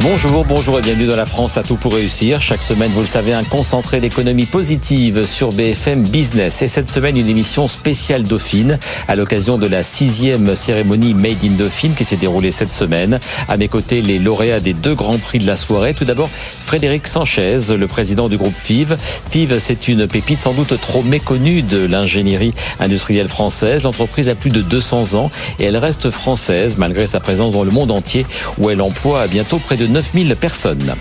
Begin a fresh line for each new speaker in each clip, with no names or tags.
Bonjour, bonjour et bienvenue dans la France à tout pour réussir. Chaque semaine, vous le savez, un concentré d'économie positive sur BFM Business. Et cette semaine, une émission spéciale Dauphine à l'occasion de la sixième cérémonie Made in Dauphine qui s'est déroulée cette semaine. À mes côtés, les lauréats des deux grands prix de la soirée. Tout d'abord, Frédéric Sanchez, le président du groupe FIV. FIV, c'est une pépite sans doute trop méconnue de l'ingénierie industrielle française. L'entreprise a plus de 200 ans et elle reste française malgré sa présence dans le monde entier où elle emploie bientôt près de 9000 personnes.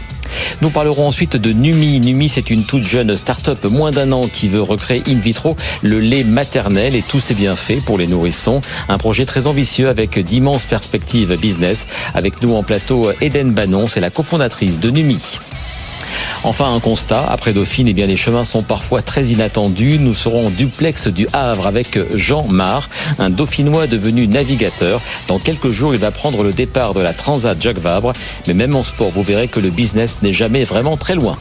Nous parlerons ensuite de Numi. Numi, c'est une toute jeune start-up moins d'un an qui veut recréer in vitro le lait maternel et tous ses bienfaits pour les nourrissons. Un projet très ambitieux avec d'immenses perspectives business. Avec nous en plateau, Eden Bannon, c'est la cofondatrice de Numi. Enfin, un constat, après Dauphine, eh bien, les chemins sont parfois très inattendus. Nous serons en duplex du Havre avec Jean Mar, un dauphinois devenu navigateur. Dans quelques jours, il va prendre le départ de la Transat Jacques Vabre. Mais même en sport, vous verrez que le business n'est jamais vraiment très loin.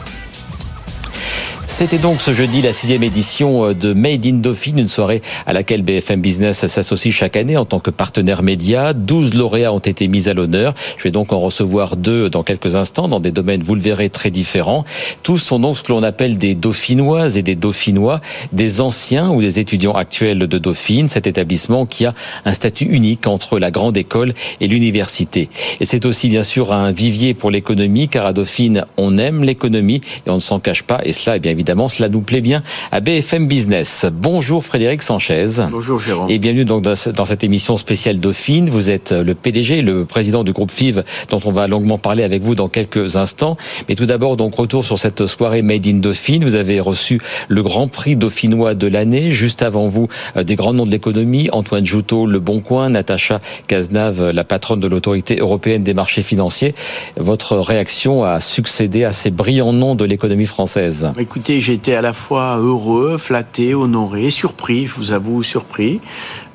C'était donc ce jeudi la sixième édition euh, de Made in Dauphine, une soirée à laquelle BFM Business s'associe chaque année en tant que partenaire média. 12 lauréats ont été mis à l'honneur. Je vais donc en recevoir deux dans quelques instants dans des domaines, vous le verrez, très différents. Tous sont donc ce que l'on appelle des dauphinoises et des dauphinois, des anciens ou des étudiants actuels de Dauphine, cet établissement qui a un statut unique entre la grande école et l'université. Et c'est aussi bien sûr un vivier pour l'économie, car à Dauphine, on aime l'économie et on ne s'en cache pas. Et cela, eh bien évidemment, cela nous plaît bien à BFM Business. Bonjour Frédéric Sanchez.
Bonjour Jérôme.
Et bienvenue donc dans cette émission spéciale Dauphine. Vous êtes le PDG, le président du groupe FIV, dont on va longuement parler avec vous dans quelques instants. Mais tout d'abord, donc retour sur cette soirée Made in Dauphine. Vous avez reçu le Grand Prix dauphinois de l'année. Juste avant vous, euh, des grands noms de l'économie Antoine Joutot, Le Bon Coin, Natacha Cazenave, la patronne de l'autorité européenne des marchés financiers. Votre réaction a succédé à ces brillants noms de l'économie française.
J'étais à la fois heureux, flatté, honoré, surpris, je vous avoue, surpris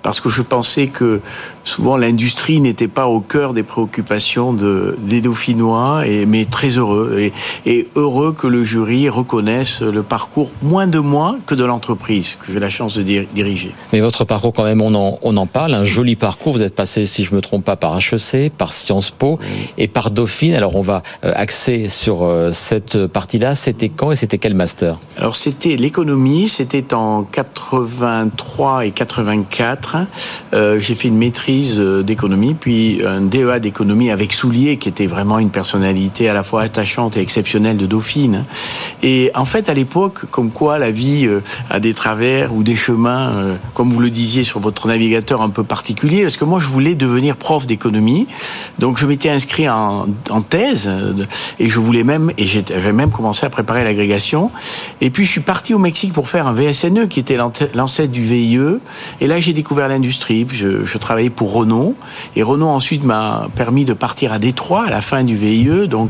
parce que je pensais que souvent l'industrie n'était pas au cœur des préoccupations de, des Dauphinois, et, mais très heureux. Et, et, heureux que le jury reconnaisse le parcours moins de moi que de l'entreprise que j'ai la chance de diriger.
Mais votre parcours, quand même, on en, on en parle, un joli parcours. Vous êtes passé, si je me trompe pas, par HEC, par Sciences Po et par Dauphine. Alors on va euh, axer sur euh, cette partie-là. C'était quand et c'était quel master?
Alors c'était l'économie, c'était en 83 et 84. Euh, j'ai fait une maîtrise euh, d'économie, puis un DEA d'économie avec Soulier, qui était vraiment une personnalité à la fois attachante et exceptionnelle de Dauphine. Et en fait, à l'époque, comme quoi la vie euh, a des travers ou des chemins, comme vous le disiez sur votre navigateur, un peu particulier, parce que moi, je voulais devenir prof d'économie. Donc, je m'étais inscrit en, en, thèse, et je voulais même, et j'avais même commencé à préparer l'agrégation. Et puis, je suis parti au Mexique pour faire un VSNE, qui était l'ancêtre du VIE. Et là, j'ai découvert l'industrie. Je, je, travaillais pour Renault. Et Renault ensuite m'a permis de partir à Détroit à la fin du VIE. Donc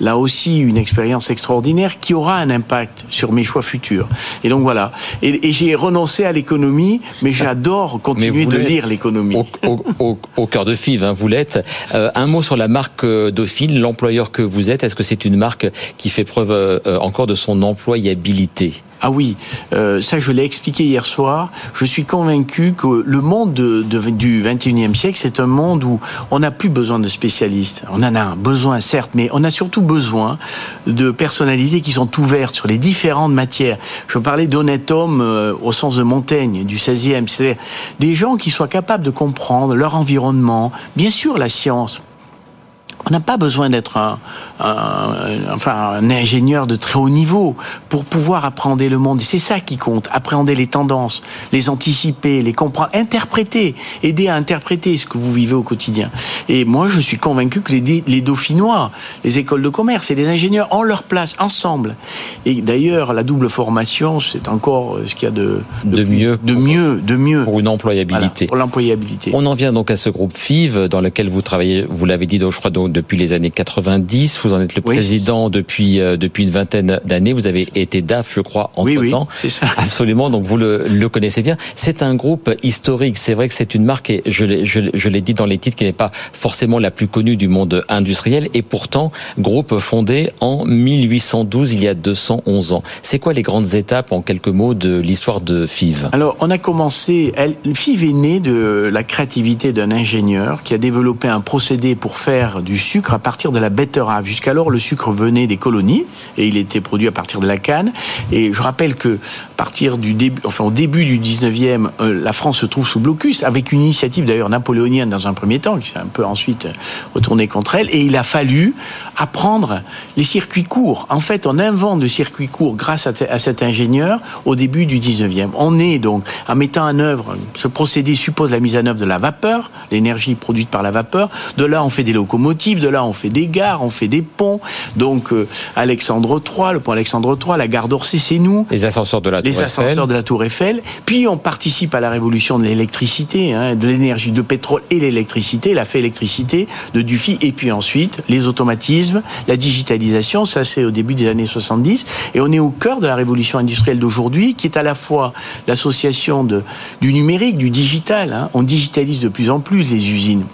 là aussi, une expérience extraordinaire qui aura un impact sur mes choix futurs. Et donc voilà. Et, et j'ai renoncé à l'économie, mais j'adore continuer de lire l'économie.
Au, au, au, cœur de FIV, hein, vous l'êtes. Euh, un mot sur la marque euh, Dauphine, l'employeur que vous êtes. Est-ce que c'est une marque qui fait preuve euh, encore de son employabilité?
Ah oui, euh, ça je l'ai expliqué hier soir. Je suis convaincu que le monde de, de, du 21e siècle, c'est un monde où on n'a plus besoin de spécialistes. On en a un besoin, certes, mais on a surtout besoin de personnalités qui sont ouvertes sur les différentes matières. Je parlais d'honnêtes hommes euh, au sens de Montaigne, du 16e. C'est-à-dire des gens qui soient capables de comprendre leur environnement, bien sûr la science, on n'a pas besoin d'être un, enfin, un ingénieur de très haut niveau pour pouvoir appréhender le monde. Et c'est ça qui compte. Appréhender les tendances, les anticiper, les comprendre, interpréter, aider à interpréter ce que vous vivez au quotidien. Et moi, je suis convaincu que les, les Dauphinois, les écoles de commerce et les ingénieurs ont leur place ensemble. Et d'ailleurs, la double formation, c'est encore ce qu'il y a de,
de, mieux,
de mieux, de mieux
pour une employabilité.
pour l'employabilité.
On en vient donc à ce groupe FIV dans lequel vous travaillez, vous l'avez dit, je crois, depuis les années 90. Vous en êtes le président depuis depuis une vingtaine d'années. Vous avez été DAF, je crois, en
oui,
temps.
c'est ça.
Absolument. Donc vous le, le connaissez bien. C'est un groupe historique. C'est vrai que c'est une marque, et je l'ai je, je l'ai dit dans les titres, qui n'est pas forcément la plus connue du monde industriel, et pourtant groupe fondé en 1812, il y a 211 ans. C'est quoi les grandes étapes, en quelques mots, de l'histoire de FIV
Alors, on a commencé. Elle, FIV est née de la créativité d'un ingénieur qui a développé un procédé pour faire du sucre à partir de la betterave. Jusqu'alors, le sucre venait des colonies et il était produit à partir de la canne. Et je rappelle que partir du début, enfin au début du 19e, euh, la France se trouve sous blocus avec une initiative d'ailleurs napoléonienne dans un premier temps qui s'est un peu ensuite retournée contre elle. Et il a fallu apprendre les circuits courts. En fait, on invente le circuit court grâce à, à cet ingénieur au début du 19e. On est donc en mettant en œuvre ce procédé suppose la mise en œuvre de la vapeur, l'énergie produite par la vapeur. De là, on fait des locomotives, de là, on fait des gares, on fait des ponts. Donc euh, Alexandre III, le pont Alexandre III, la gare d'Orsay, c'est nous.
Les ascenseurs de la
les ascenseurs
Eiffel.
de la Tour Eiffel. Puis on participe à la révolution de l'électricité, hein, de l'énergie de pétrole et l'électricité, la fait électricité de Dufy. Et puis ensuite, les automatismes, la digitalisation, ça c'est au début des années 70. Et on est au cœur de la révolution industrielle d'aujourd'hui, qui est à la fois l'association de- du numérique, du digital. hein. On digitalise de plus en plus les usines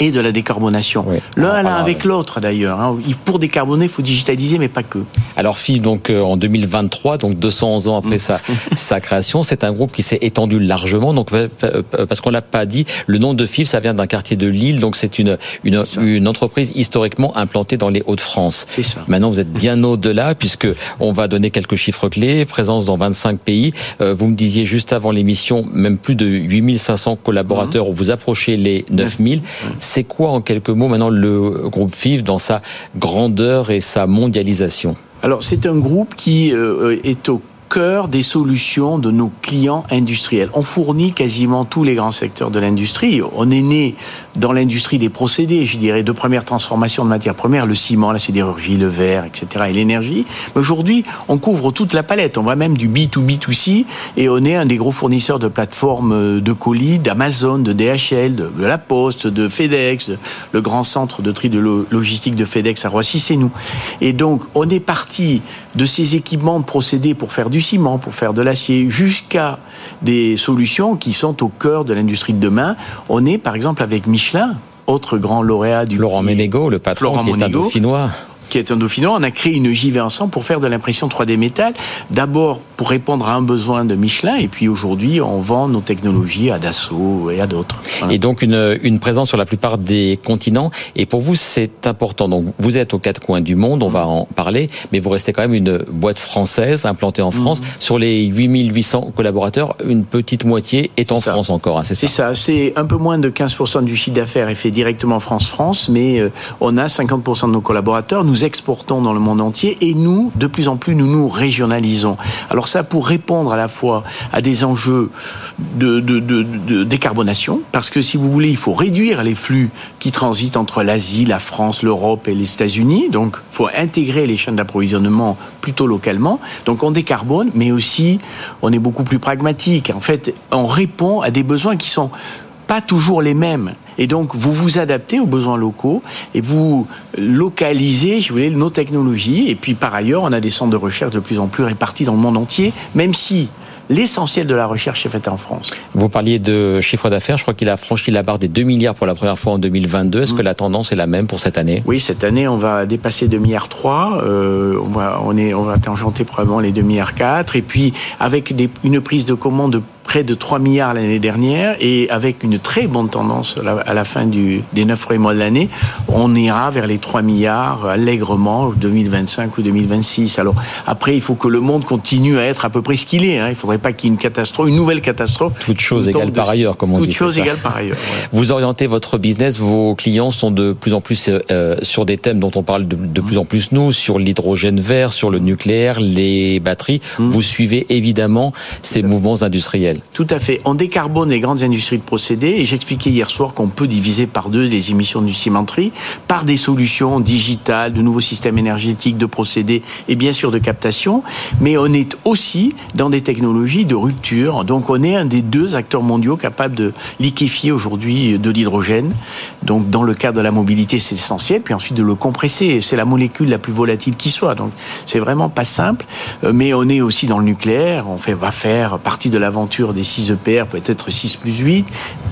et de la décarbonation.
Oui.
L'un
en
l'un avec l'autre d'ailleurs. hein. Pour décarboner, il faut digitaliser, mais pas que.
Alors FIV, donc euh, en 2023, donc 211 ans après sa, sa création, c'est un groupe qui s'est étendu largement. Donc euh, euh, parce qu'on l'a pas dit, le nom de FIV, ça vient d'un quartier de Lille, donc c'est une une, une entreprise historiquement implantée dans les Hauts-de-France.
C'est ça.
Maintenant, vous êtes bien au-delà puisque on va donner quelques chiffres clés. Présence dans 25 pays. Vous me disiez juste avant l'émission, même plus de 8500 collaborateurs. Vous approchez les 9000. C'est quoi en quelques mots maintenant le groupe FIV dans sa grandeur et sa mondialisation
Alors, c'est un groupe qui euh, est au cœur des solutions de nos clients industriels. On fournit quasiment tous les grands secteurs de l'industrie. On est né dans l'industrie des procédés, je dirais, de première transformation de matières premières, le ciment, la sidérurgie, le verre, etc., et l'énergie. Mais aujourd'hui, on couvre toute la palette. On va même du B2B2C et on est un des gros fournisseurs de plateformes euh, de colis, d'Amazon, de DHL, de, la Poste, de FedEx, de- le grand centre de tri de lo- logistique de FedEx à Roissy, c'est nous. Et donc, on est parti de ces équipements de procédés pour faire du ciment, pour faire de l'acier, jusqu'à des solutions qui sont au cœur de l'industrie de demain. On est, par exemple, avec Michelin, autre grand lauréat du
Florent Ménégo, le patron
Florent
qui est un dauphinois.
Qui est un dauphinois, on a créé une JV ensemble pour faire de l'impression 3D métal. D'abord pour répondre à un besoin de Michelin, et puis aujourd'hui on vend nos technologies à Dassault et à d'autres. Voilà.
Et donc une, une présence sur la plupart des continents. Et pour vous, c'est important. Donc vous êtes aux quatre coins du monde, on va en parler, mais vous restez quand même une boîte française implantée en France.
Mhm.
Sur les 8800 collaborateurs, une petite moitié est en
ça.
France encore. hein, c'est
C'est
ça.
ça, c'est un peu moins de 15% du chiffre d'affaires est fait directement France-France, mais euh, on a 50% de nos collaborateurs, nous exportons dans le monde entier et nous, de plus en plus, nous nous régionalisons. Alors ça, pour répondre à la fois à des enjeux de décarbonation, parce que si vous voulez, il faut réduire les flux qui transitent entre l'Asie, la France, l'Europe et les États-Unis, donc il faut intégrer les chaînes d'approvisionnement plutôt localement. Donc on décarbone, mais aussi on est beaucoup plus pragmatique. En fait, on répond à des besoins qui sont pas toujours les mêmes. Et donc, vous vous adaptez aux besoins locaux et vous localisez, si vous voulez, nos technologies. Et puis, par ailleurs, on a des centres de recherche de plus en plus répartis dans le monde entier, même si l'essentiel de la recherche est fait en France.
Vous parliez de chiffre d'affaires. Je crois qu'il a franchi la barre des 2 milliards pour la première fois en 2022. Est-ce que la tendance est la même pour cette année?
Oui, cette année, on va dépasser 2 milliards 3. Euh, on va, on est, on va tangenter probablement les 2 milliards 4. Et puis, avec des, une prise de commande de près de 3 milliards l'année dernière et avec une très bonne tendance à la, fin du, des 9 premiers mois de l'année, on ira vers les 3 milliards allègrement 2025 ou 2026. Alors après, il faut que le monde continue à être à peu près ce qu'il est. Hein. Il faudrait pas qu'il y ait une catastrophe, une nouvelle catastrophe.
Toute chose égale par
dessus.
ailleurs, comme on
Toute
dit, c'est
chose égale par ailleurs. voilà.
Vous orientez votre business, vos clients sont de plus en plus euh, sur des thèmes dont on parle de, de plus en plus nous, sur l'hydrogène vert, sur le nucléaire, les batteries.
Mm.
Vous suivez évidemment ces mouvements industriels.
Tout à fait. On décarbone les grandes industries de procédés et j'expliquais hier soir qu'on peut diviser par deux les émissions du cimenterie par des solutions digitales, de nouveaux systèmes énergétiques, de procédés et bien sûr de captation. Mais on est aussi dans des technologies de rupture. Donc on est un des deux acteurs mondiaux capables de liquéfier aujourd'hui de l'hydrogène. Donc dans le cadre de la mobilité, c'est essentiel. Puis ensuite de le compresser. C'est la molécule la plus volatile qui soit. Donc c'est vraiment pas simple. Euh, mais on est aussi dans le nucléaire. On va faire partie de l'aventure des 6 EPR, peut-être 6 plus 8.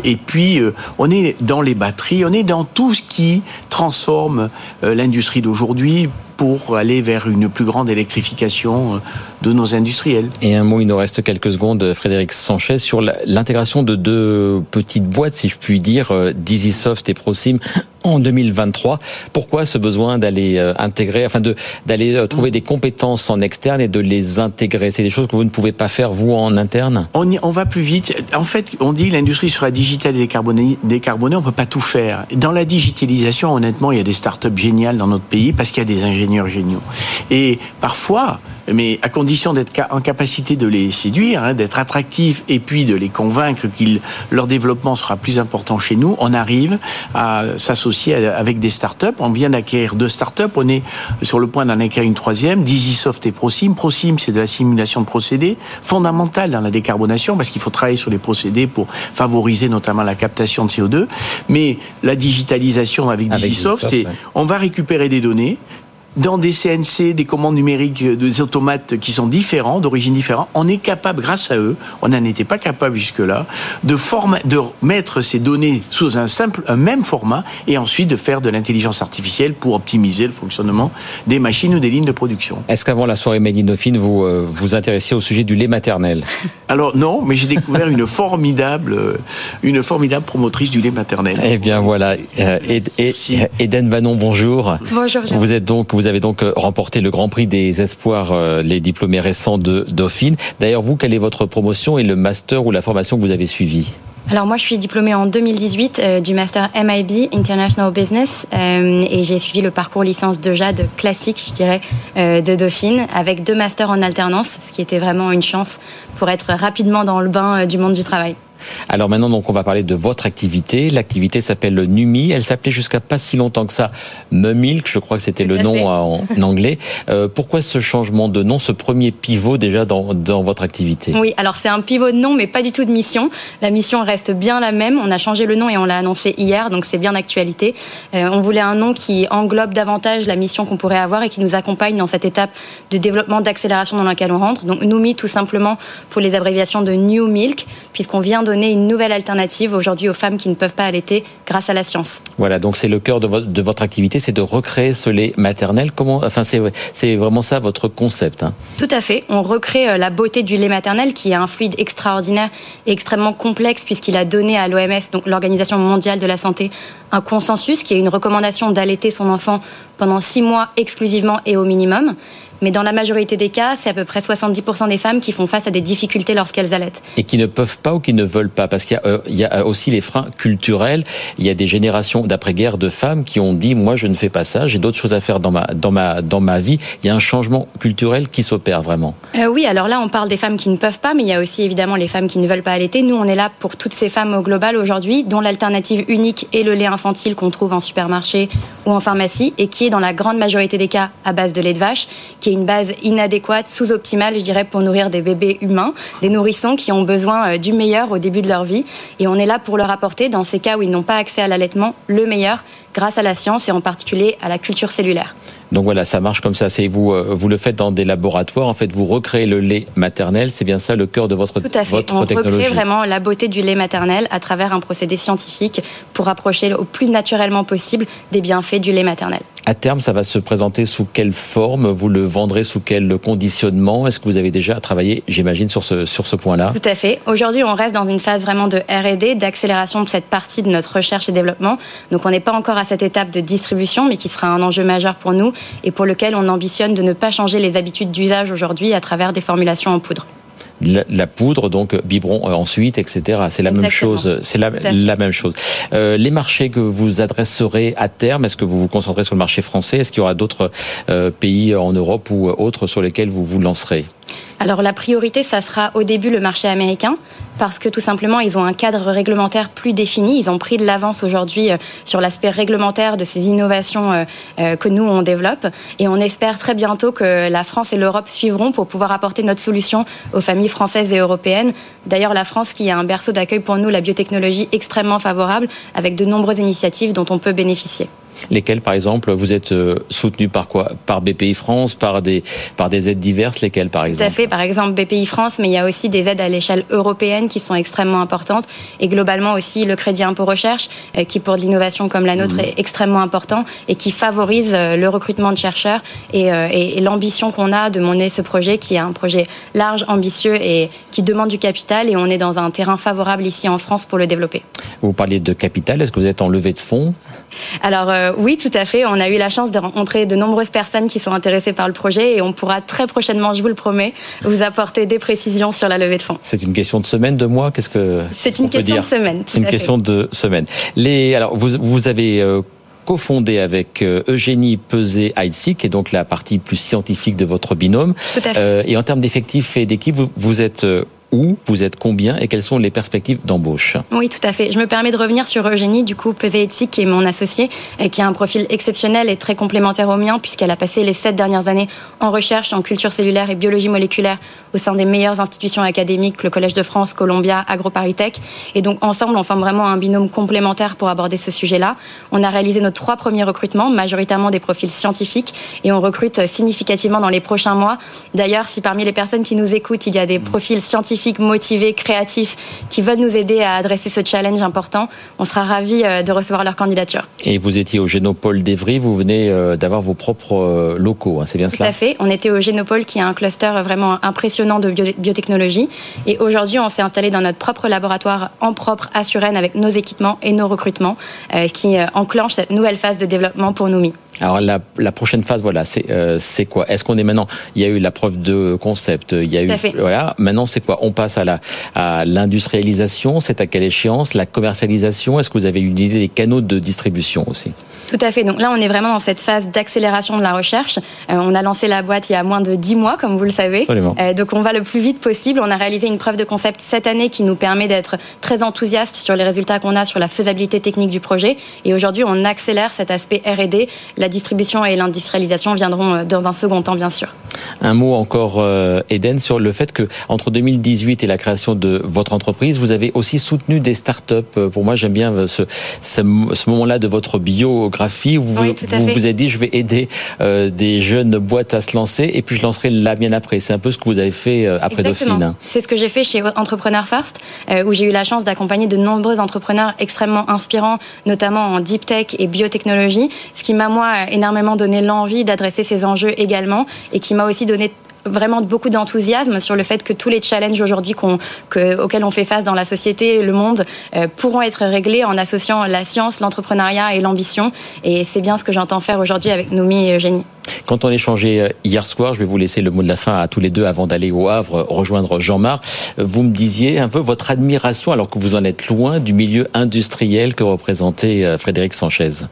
Et puis euh, on est dans les batteries. On est dans tout ce qui transforme euh, l'industrie d'aujourd'hui pour aller vers une plus grande électrification de nos industriels.
Et un mot, il nous reste quelques secondes, Frédéric Sanchez, sur l'intégration de deux petites boîtes, si je puis dire, Dizzysoft et Prosim, en 2023. Pourquoi ce besoin d'aller euh, intégrer, enfin d'aller euh, trouver des compétences en externe et de les intégrer? C'est des choses que vous ne pouvez pas faire vous en interne?
On, on va plus vite. En fait, on dit l'industrie sera digitale et décarbonée. Décarbonée, on peut pas tout faire. Dans la digitalisation, honnêtement, il y a des startups géniales dans notre pays parce qu'il y a des ingénieurs géniaux. Et parfois, mais à condition d'être en capacité de les séduire, hein, d'être attractif et puis de les convaincre qu'ils leur développement sera plus important chez nous, on arrive à s'associer avec des startups. On vient d'acquérir deux startups, on est sur le point d'en acquérir une troisième, Dizzysoft et Prosim. Prosim, c'est de la simulation de procédés, fondamentale dans la décarbonation parce qu'il faut travailler sur les procédés pour favoriser notamment la captation de CO2. Mais la digitalisation avec, Dizzysoft, c'est on va récupérer des données, dans des CNC, des commandes numériques, euh, des automates qui sont différents, d'origine différente, on est capable, grâce à eux, on n'en était pas capable jusque-là, de, de mettre ces données sous un simple, un même format et ensuite de faire de l'intelligence artificielle pour optimiser le fonctionnement des machines ou des lignes de production.
Est-ce qu'avant la soirée Made in Dauphine, vous euh, vous intéressiez au sujet du lait maternel?
Alors non, mais j'ai découvert une formidable, euh, une formidable promotrice du lait maternel.
Eh bien voilà, Eden Vanon, bonjour.
Bonjour.
Vous êtes donc vous avez donc euh, remporté le Grand Prix des espoirs, euh, les diplômés récents de Dauphine. D'ailleurs, vous, quelle est votre promotion et le master ou la formation que vous avez suivi?
Alors moi, je suis diplômée en 2018 euh, du master MIB International Business et j'ai suivi le parcours licence de Jade classique, je dirais, de Dauphine, avec deux masters en alternance, ce qui était vraiment une chance pour être rapidement dans le bain du monde du travail.
Alors maintenant, donc, on va parler de votre activité. L'activité s'appelle le NUMI. Elle s'appelait jusqu'à pas si longtemps que ça Mumilk, je crois que c'était le nom en, anglais. Euh, pourquoi ce changement de nom, ce premier pivot déjà dans, dans votre activité?
Oui, alors c'est un pivot de nom, mais pas du tout de mission. La mission reste bien la même. On a changé le nom et on l'a annoncé hier, donc c'est bien d'actualité. Euh, on voulait un nom qui englobe davantage la mission qu'on pourrait avoir et qui nous accompagne dans cette étape de développement, d'accélération dans laquelle on rentre. Donc NUMI, tout simplement pour les abréviations de New Milk, puisqu'on vient de donner une nouvelle alternative aujourd'hui aux femmes qui ne peuvent pas allaiter grâce à la science.
Voilà, donc c'est le cœur de, votre, de votre activité, c'est de recréer ce lait maternel. Comment, enfin, c'est vraiment ça votre concept. Hein.
Tout à fait. On recrée euh, la beauté du lait maternel, qui est un fluide extraordinaire et extrêmement complexe, puisqu'il a donné à l'OMS, donc l'Organisation mondiale de la santé, un consensus qui est une recommandation d'allaiter son enfant pendant six mois exclusivement et au minimum. Mais dans la majorité des cas, c'est à peu près 70% des femmes qui font face à des difficultés lorsqu'elles allaitent.
Et qui ne peuvent pas ou qui ne veulent pas? Parce qu'il y, a euh, aussi les freins culturels. Il y a des générations d'après-guerre de femmes qui ont dit, moi je ne fais pas ça, j'ai d'autres choses à faire dans ma, dans, ma, dans ma vie. Il y a un changement culturel qui s'opère vraiment.
Euh, oui, alors là on parle des femmes qui ne peuvent pas, mais il y a aussi évidemment les femmes qui ne veulent pas allaiter. Nous on est là pour toutes ces femmes au global aujourd'hui, dont l'alternative unique est le lait infantile qu'on trouve en supermarché ou en pharmacie et qui est dans la grande majorité des cas à base de lait de vache, qui une base inadéquate, sous-optimale, je dirais, pour nourrir des bébés humains, des nourrissons qui ont besoin euh, du meilleur au début de leur vie. Et on est là pour leur apporter, dans ces cas où ils n'ont pas accès à l'allaitement, le meilleur grâce à la science et en particulier à la culture cellulaire.
Donc voilà, ça marche comme ça. C'est vous, euh, vous le faites dans des laboratoires. En fait, vous recréez le lait maternel. C'est bien ça le cœur de votre
Tout à fait. On recrée vraiment la beauté du lait maternel à travers un procédé scientifique pour rapprocher au plus naturellement possible des bienfaits du lait maternel.
À terme, ça va se présenter sous quelle forme? Vous le vendrez sous quel conditionnement? Est-ce que vous avez déjà travaillé, j'imagine, sur ce, sur ce point-là?
Tout à fait. Aujourd'hui, on reste dans une phase vraiment de R&D, d'accélération de cette partie de notre recherche et développement. Donc, on n'est pas encore à cette étape de distribution, mais qui sera un enjeu majeur pour nous et pour lequel on ambitionne de ne pas changer les habitudes d'usage aujourd'hui à travers des formulations en poudre.
La, poudre, donc biberon euh, ensuite, etc. C'est la même chose. C'est la, même chose. Euh, les marchés que vous adresserez à terme, est-ce que vous vous concentrez sur le marché français? Est-ce qu'il y aura d'autres euh, pays en Europe ou autres sur lesquels vous vous lancerez?
Alors la priorité, ça sera au début le marché américain, parce que tout simplement, ils ont un cadre réglementaire plus défini. Ils ont pris de l'avance aujourd'hui euh, sur l'aspect réglementaire de ces innovations euh, euh, que nous, on développe. Et on espère très bientôt que la France et l'Europe suivront pour pouvoir apporter notre solution aux familles françaises et européennes. D'ailleurs, la France qui a un berceau d'accueil pour nous, la biotechnologie extrêmement favorable, avec de nombreuses initiatives dont on peut bénéficier.
Lesquels, par exemple, vous êtes euh, soutenu par quoi? Par BPI France, par des, par des aides diverses Lesquelles, par exemple
Tout à fait. Par exemple, BPI France, mais il y a aussi des aides à l'échelle européenne qui sont extrêmement importantes. Et globalement aussi le crédit impôt recherche, euh, qui pour de l'innovation comme la nôtre mmh. est extrêmement important et qui favorise euh, le recrutement de chercheurs et, et, l'ambition qu'on a de mener ce projet, qui est un projet large, ambitieux et qui demande du capital. Et on est dans un terrain favorable ici en France pour le développer.
Vous parliez de capital. Est-ce que vous êtes en levée de fonds?
Alors, euh, oui, tout à fait. On a eu la chance de rencontrer de nombreuses personnes qui sont intéressées par le projet et on pourra très prochainement, je vous le promets, vous apporter des précisions sur la levée de fonds.
C'est une question de semaine, de mois? Qu'est-ce que
C'est une question de semaine.
C'est une question de semaine. Les, alors, vous, vous avez euh, cofondé avec euh, Eugénie Pesé-Heidsick, qui est donc la partie plus scientifique de votre binôme.
Tout à fait.
et en termes d'effectifs et d'équipe, vous, vous êtes où, vous êtes combien et quelles sont les perspectives d'embauche
Oui, tout à fait. Je me permets de revenir sur Eugénie, du coup, Peseitsik, qui est mon associé, et qui a un profil exceptionnel et très complémentaire au mien, puisqu'elle a passé les sept dernières années en recherche en culture cellulaire et biologie moléculaire au sein des meilleures institutions académiques, le Collège de France, Columbia, AgroParisTech. Et donc, ensemble, on forme vraiment un binôme complémentaire pour aborder ce sujet-là. On a réalisé nos trois premiers recrutements, majoritairement des profils scientifiques, et on recrute significativement dans les prochains mois. D'ailleurs, si parmi les personnes qui nous écoutent, il y a des profils scientifiques motivés, créatifs, qui veulent nous aider à adresser ce challenge important. On sera ravis euh, de recevoir leur candidature.
Et vous étiez au Génopole d'Evry, vous venez euh, d'avoir vos propres euh, locaux, hein, c'est bien cela?
Tout à fait. On était au Génopole, qui est un cluster vraiment impressionnant de biotechnologie. Et aujourd'hui, on s'est installé dans notre propre laboratoire en propre à Suresnes avec nos équipements et nos recrutements, qui enclenche cette nouvelle phase de développement pour Noumi.
Alors la, la, prochaine phase, voilà, c'est euh, c'est quoi? Est-ce qu'on est maintenant Il y a eu la preuve de concept, il y a eu voilà. Maintenant, c'est quoi? On passe à la à l'industrialisation. C'est à quelle échéance? La commercialisation Est-ce que vous avez une idée des canaux de distribution aussi?
Tout à fait. Donc là, on est vraiment dans cette phase d'accélération de la recherche. Euh, on a lancé la boîte il y a moins de 10 mois, comme vous le savez.
Euh,
donc on va le plus vite possible. On a réalisé une preuve de concept cette année qui nous permet d'être très enthousiaste sur les résultats qu'on a sur la faisabilité technique du projet. Et aujourd'hui, on accélère cet aspect R&D. La distribution et l'industrialisation viendront euh, dans un second temps, bien sûr.
Un mot encore, euh, Eden, sur le fait que entre 2018 et la création de votre entreprise, vous avez aussi soutenu des startups. Euh, pour moi, j'aime bien ce, ce, moment-là de votre biographie où vous vous, vous, avez dit je vais aider euh, des jeunes boîtes à se lancer et puis je lancerai la bien après. C'est un peu ce que vous avez fait après Dauphine.
C'est ce que j'ai fait chez Entrepreneur First, où j'ai eu la chance d'accompagner de nombreux entrepreneurs extrêmement inspirants, notamment en deep tech et biotechnologie, ce qui m'a moi énormément donné l'envie d'adresser ces enjeux également et qui m'a aussi donné vraiment beaucoup d'enthousiasme sur le fait que tous les challenges aujourd'hui auxquels on fait face dans la société, le monde, euh, pourront être réglés en associant la science, l'entrepreneuriat et l'ambition. Et c'est bien ce que j'entends faire aujourd'hui avec Noumi et Eugénie.
Quand on échangeait euh, hier soir, je vais vous laisser le mot de la fin à tous les deux avant d'aller au Havre euh, rejoindre Jean-Marc. Vous me disiez un peu votre admiration, alors que vous en êtes loin, du milieu industriel que représentait Frédéric Sanchez.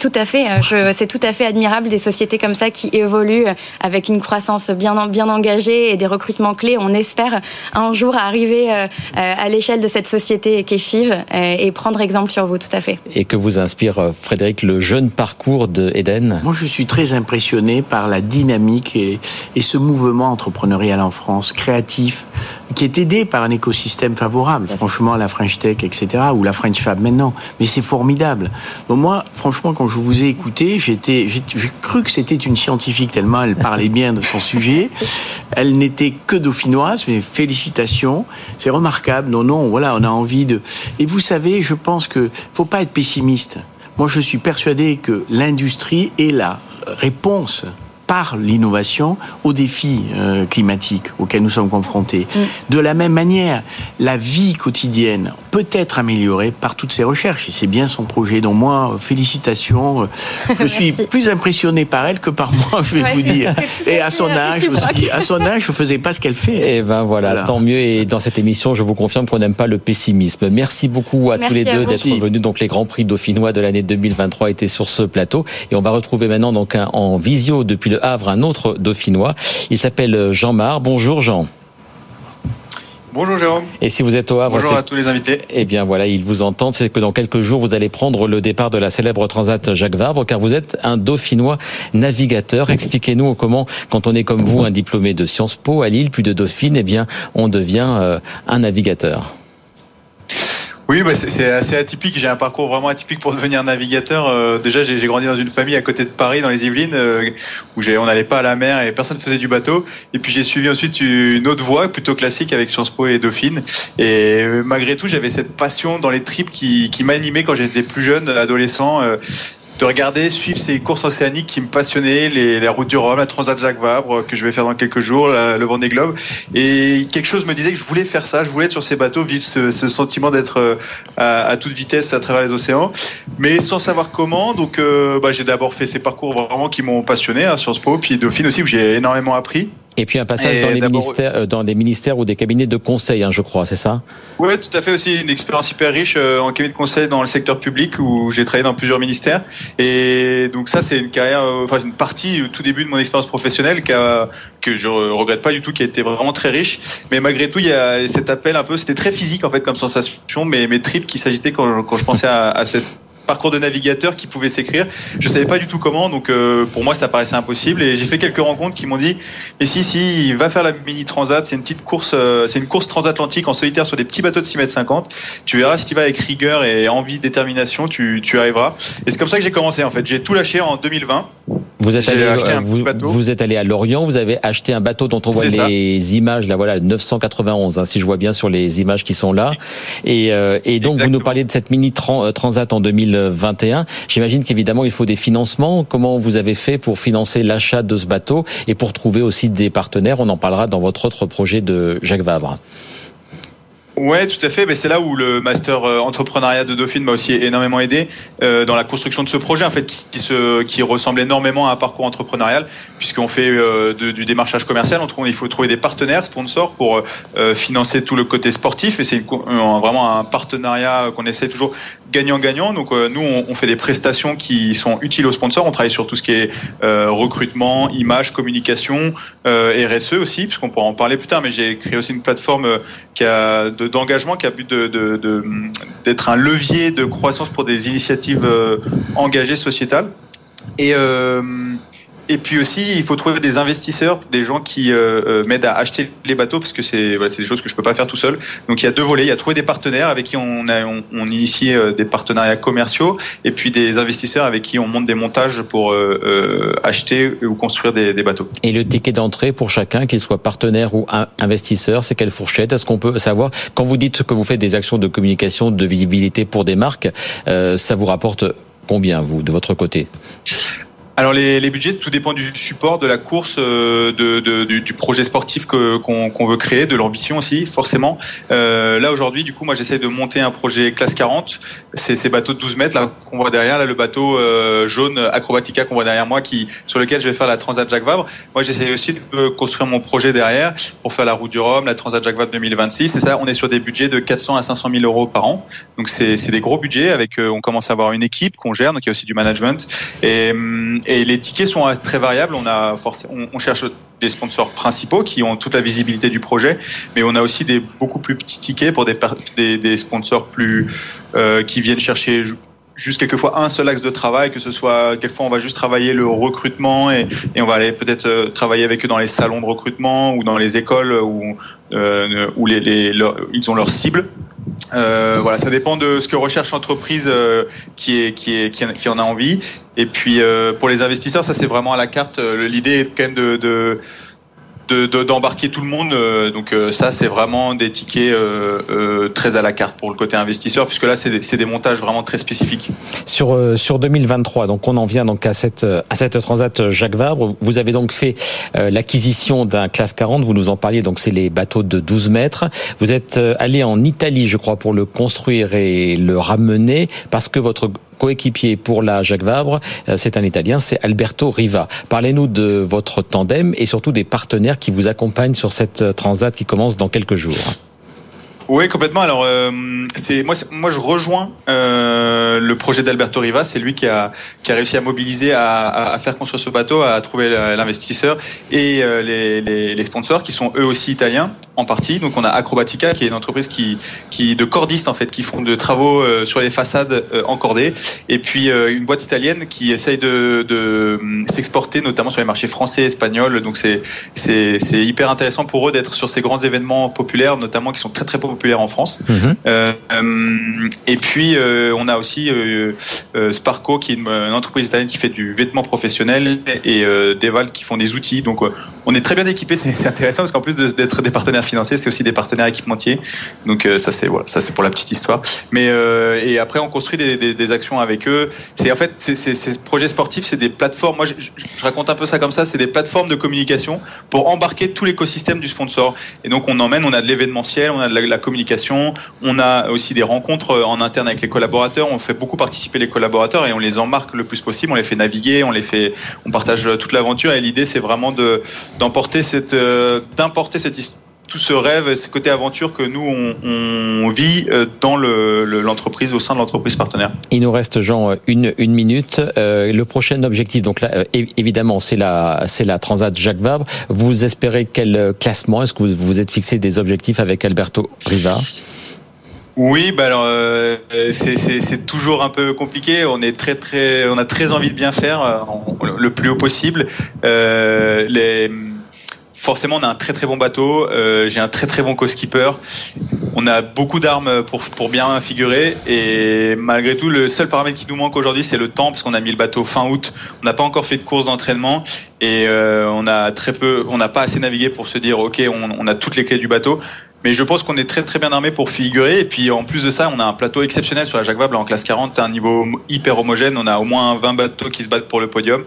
Tout à fait. C'est tout à fait admirable des sociétés comme ça qui évoluent avec une croissance bien bien engagé et des recrutements clés. On espère un jour arriver euh, euh, à l'échelle de cette société qu'est FIV euh, et prendre exemple sur vous, tout à fait.
Et que vous inspire, Frédéric, le jeune parcours de Eden?
Moi, je suis très impressionné par la dynamique et, et ce mouvement entrepreneurial en France, créatif, qui est aidé par un écosystème favorable. Franchement, la French Tech, etc., ou la French Fab maintenant. Mais c'est formidable. Donc moi, franchement, quand je vous ai écouté, j'étais, j'ai cru que c'était une scientifique tellement elle parlait bien de son sujet. Elle n'était que dauphinoise, mais félicitations. C'est remarquable. Non, non, voilà, on a envie de. Et vous savez, je pense que faut pas être pessimiste. Moi, je suis persuadé que l'industrie est la réponse par l'innovation aux défis euh, climatiques auxquels nous sommes confrontés. Mm. De la même manière, la vie quotidienne peut être améliorée par toutes ces recherches. Et c'est bien son projet. Donc moi, félicitations. Je suis plus impressionné par elle que par moi, je vais vous dire. Et à son âge aussi. À son âge, je faisais pas ce qu'elle fait.
Et eh ben voilà, tant mieux. Et dans cette émission, je vous confirme qu'on n'aime pas le pessimisme. Merci beaucoup à tous les deux d'être venus. Donc les grands prix dauphinois de l'année 2023 étaient sur ce plateau. Et on va retrouver maintenant donc en visio depuis Havre un autre dauphinois. Il s'appelle Jean Mar. Bonjour Jean.
Bonjour Jérôme.
Et si vous êtes au Havre,
bonjour à tous les invités.
Eh bien voilà, ils vous entendent. C'est que dans quelques jours, vous allez prendre le départ de la célèbre transat Jacques Vabre, car vous êtes un dauphinois navigateur. Expliquez-nous comment, quand on est comme vous, un diplômé de Sciences Po à Lille, puis de Dauphine, eh bien, on devient euh, un navigateur.
Oui, bah c'est assez atypique. J'ai un parcours vraiment atypique pour devenir navigateur. Euh, déjà, j'ai grandi dans une famille à côté de Paris, dans les Yvelines, euh, où on n'allait pas à la mer et personne faisait du bateau. Et puis j'ai suivi ensuite une autre voie plutôt classique avec Sciences Po et Dauphine. Et malgré tout, j'avais cette passion dans les trips qui, qui m'animait quand j'étais plus jeune, adolescent. Euh, de regarder, suivre ces courses océaniques qui me passionnaient, les, routes du Rhum, la Transat Jacques Vabre que je vais faire dans quelques jours, le Vendée Globe. Et quelque chose me disait que je voulais faire ça, je voulais être sur ces bateaux, vivre ce, sentiment d'être euh, à, toute vitesse à travers les océans, mais sans savoir comment. Donc, euh, bah, j'ai d'abord fait ces parcours vraiment qui m'ont passionné, hein, Sciences Po, puis Dauphine aussi où j'ai énormément appris.
Et puis un passage dans les, ministères, euh, dans les ministères ou des cabinets de conseil, hein, je crois, c'est ça?
Oui, tout à fait aussi. Une expérience hyper riche euh, en cabinet de conseil dans le secteur public où j'ai travaillé dans plusieurs ministères. Et donc ça, c'est une carrière, euh, enfin une partie, tout début de mon expérience professionnelle qui a, que je regrette pas du tout, qui a été vraiment très riche. Mais malgré tout, il y a cet appel un peu, c'était très physique en fait comme sensation, mais mes tripes qui s'agitaient quand, quand je pensais à, à cette parcours de navigateur qui pouvait s'écrire. Je savais pas du tout comment, donc euh, pour moi ça paraissait impossible. Et j'ai fait quelques rencontres qui m'ont dit mais si si, il va faire la mini transat, c'est une petite course, euh, c'est une course transatlantique en solitaire sur des petits bateaux de 6 mètres 50. Tu verras si tu vas avec rigueur et envie, détermination, tu, tu arriveras. Et c'est comme ça que j'ai commencé en fait. J'ai tout lâché en 2020.
Vous êtes, allé, euh, vous, vous, êtes allé à Lorient, vous avez acheté un bateau dont on voit les images, là voilà, 991, hein, si je vois bien sur les images qui sont là. Et, et donc vous nous parliez de cette mini transat en 2020 2021. J'imagine qu'évidemment, il faut des financements. Comment vous avez fait pour financer l'achat de ce bateau et pour trouver aussi des partenaires? On en parlera dans votre autre projet de Jacques Vabre.
Ouais, tout à fait. Mais c'est là où le master euh, entrepreneuriat de Dauphine m'a aussi énormément aidé euh, dans la construction de ce projet, en fait, qui, se, qui ressemble énormément à un parcours entrepreneurial, puisqu'on fait euh, du démarchage commercial. Il faut trouver des partenaires, sponsors, pour financer tout le côté sportif. Et c'est vraiment un partenariat qu'on essaie toujours gagnant-gagnant. Donc nous, on, fait des prestations qui sont utiles aux sponsors. On travaille sur tout ce qui est recrutement, image, communication, RSE aussi, puisqu'on pourra en parler plus tard. Mais j'ai créé aussi une plateforme qui a de d'engagement qui a but de, d'être un levier de croissance pour des initiatives euh, engagées sociétales. Et, euh, et puis aussi, il faut trouver des investisseurs, des gens qui euh, euh, m'aident à acheter les bateaux, parce que c'est voilà, des choses que je peux pas faire tout seul. Donc il y a deux volets. Il y a trouver des partenaires avec qui on a on, initie euh, des partenariats commerciaux, et puis des investisseurs avec qui on monte des montages pour acheter ou construire des, bateaux.
Et le ticket d'entrée pour chacun, qu'il soit partenaire ou investisseur, c'est quelle fourchette? Est-ce qu'on peut savoir quand vous dites que vous faites des actions de communication, de visibilité pour des marques, ça vous rapporte combien vous de votre côté?
Alors les, les, budgets, tout dépend du support, de la course, euh, de, de, du, projet sportif que, qu'on, veut créer, de l'ambition aussi, forcément. Euh, là aujourd'hui, du coup, moi j'essaie de monter un projet classe 40. C'est ces bateaux de 12 mètres là qu'on voit derrière, là le bateau euh, jaune Acrobatica qu'on voit derrière moi, qui sur lequel je vais faire la Transat Jacques Vabre. Moi j'essaie aussi de construire mon projet derrière pour faire la route du Rhum, la Transat Jacques Vabre 2026. Et ça, on est sur des budgets de 400 à 500 000 euros par an. Donc c'est, c'est des gros budgets. Avec, euh, on commence à avoir une équipe qu'on gère, donc il y a aussi du management. Et hum, et les tickets sont très variables. On a on, on cherche des sponsors principaux qui ont toute la visibilité du projet, mais on a aussi des beaucoup plus petits tickets pour des, sponsors plus euh, qui viennent chercher juste quelquefois un seul axe de travail, que ce soit quelquefois on va juste travailler le recrutement et, on va aller peut-être euh, travailler avec eux dans les salons de recrutement ou dans les écoles où, euh, ils ont leur cible. Euh, voilà, ça dépend de ce que recherche l'entreprise euh, qui, est, qui, est, qui, en a envie. Et puis euh, pour les investisseurs, ça c'est vraiment à la carte. L'idée est quand même de, de d'embarquer tout le monde. Euh, donc euh, ça, c'est vraiment des tickets euh, très à la carte pour le côté investisseur, puisque là, c'est des, des, montages vraiment très spécifiques.
Sur sur 2023, donc on en vient donc à cette à cette transat Jacques Vabre. Vous avez donc fait l'acquisition d'un classe 40. Vous nous en parliez. Donc c'est les bateaux de 12 mètres. Vous êtes allé en Italie, je crois, pour le construire et le ramener parce que votre coéquipier pour la Jacques Vabre, euh, c'est un Italien, c'est Alberto Riva. Parlez-nous de votre tandem et surtout des partenaires qui vous accompagnent sur cette euh, transat qui commence dans quelques jours.
Oui, complètement. Alors, euh, c'est moi, moi, je rejoins le projet d'Alberto Riva. C'est lui qui a, qui a réussi à mobiliser, à, à faire construire ce bateau, à trouver l'investisseur et les, les, les, sponsors qui sont eux aussi italiens en partie. Donc on a Acrobatica qui est une entreprise qui, qui de cordistes en fait, qui font de travaux sur les façades encordées. Et puis une boîte italienne qui essaye de, de s'exporter notamment sur les marchés français, espagnols. Donc c'est c'est hyper intéressant pour eux d'être sur ces grands événements populaires, notamment qui sont très très populaires en France. Mhm. Euh, euh, et puis euh, on a aussi Sparco qui est une, entreprise italienne qui fait du vêtement professionnel et Deval qui font des outils. Donc on est très bien équipés, c'est intéressant parce qu'en plus d'être des partenaires financiers, c'est aussi des partenaires équipementiers. Donc ça c'est voilà, ça c'est pour la petite histoire. Mais et après on construit des, des, des actions avec eux. C'est en fait ces projets sportifs, c'est des plateformes. Moi je, je, raconte un peu ça comme ça, c'est des plateformes de communication pour embarquer tout l'écosystème du sponsor. Et donc on emmène, on a de l'événementiel, on a de la, communication, on a aussi des rencontres en interne avec les collaborateurs. On fait beaucoup participer les collaborateurs et on les embarque le plus possible. On les fait naviguer, on les fait, on partage toute l'aventure. Et l'idée c'est vraiment de d'emporter cette, euh, d'importer cette histoire tout ce rêve, ce côté aventure que nous on, vit euh, dans l'entreprise, au sein de l'entreprise partenaire.
Il nous reste Jean une une minute. Euh, le prochain objectif, donc là, euh, évidemment, c'est la c'est la Transat Jacques Vabre. Vous espérez quel classement? Est-ce que vous vous êtes fixé des objectifs avec Alberto Riva?
Oui, bah alors c'est toujours un peu compliqué. On est très très, on a très envie de bien faire le plus haut possible. les forcément, on a un très très bon bateau. Euh, j'ai un très très bon co-skipper. On a beaucoup d'armes pour, pour bien figurer. Et malgré tout, le seul paramètre qui nous manque aujourd'hui, c'est le temps, parce qu'on a mis le bateau fin août. On n'a pas encore fait de course d'entraînement et euh, on a très peu, on n'a pas assez navigué pour se dire, ok, on, on a toutes les clés du bateau. Mais je pense qu'on est très très bien armé pour figurer. Et puis en plus de ça, on a un plateau exceptionnel sur la Jacques Vabre en classe 40, un niveau hyper homogène. On a au moins 20 bateaux qui se battent pour le podium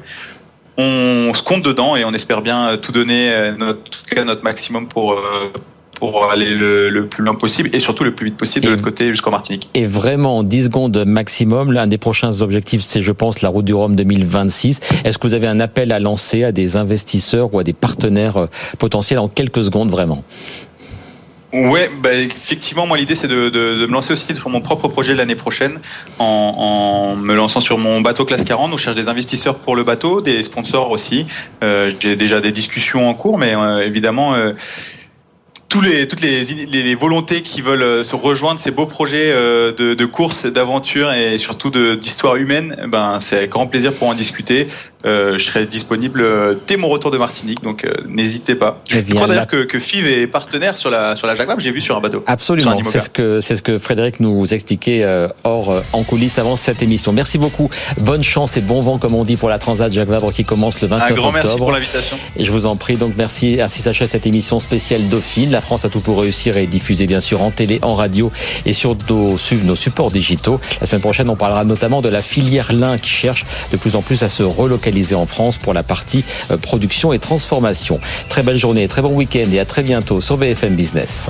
on se compte dedans et on espère bien tout donner, euh, notre, notre maximum pour, euh, pour aller le, plus loin possible et surtout le plus vite possible de l'autre côté jusqu'en Martinique.
Et vraiment 10 secondes maximum. L'un des prochains objectifs, c'est je pense la route du Rhum 2026. Est-ce que vous avez un appel à lancer à des investisseurs ou à des partenaires euh, potentiels en quelques secondes vraiment?
Ouais, bah effectivement, moi l'idée c'est de, de, de, me lancer aussi sur mon propre projet l'année prochaine en, en, me lançant sur mon bateau classe 40. On cherche des investisseurs pour le bateau, des sponsors aussi. Euh, J'ai déjà des discussions en cours, mais euh, évidemment. Euh, tous les, toutes les, les, volontés qui veulent euh, se rejoindre ces beaux projets euh, de, de course, d'aventure et surtout d'histoire humaine, ben c'est grand plaisir pour en discuter. Euh, je serai disponible euh, dès mon retour de Martinique, donc euh, n'hésitez pas. Je eh crois d'ailleurs que, que FIV est partenaire sur la sur la Jacques j'ai vu sur un bateau.
Absolument, c'est ce que c'est ce que Frédéric nous expliquait hors en coulisses avant cette émission. Merci beaucoup, bonne chance et bon vent comme on dit pour la Transat Jacques Vabre qui commence le 29
un grand
octobre.
Merci pour l'invitation.
Et je vous en prie, donc merci. Ainsi s'achève cette émission spéciale Dauphine. La France a tout pour réussir et diffusée bien sûr en télé, en radio et sur nos, nos supports digitaux. La semaine prochaine, on parlera notamment de la filière lin qui cherche de plus en plus à se relocaliser en France pour la partie euh, production et transformation. Très belle journée, très bon week-end et à très bientôt sur BFM Business.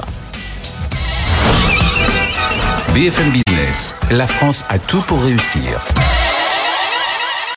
BFM Business, la France a tout pour réussir.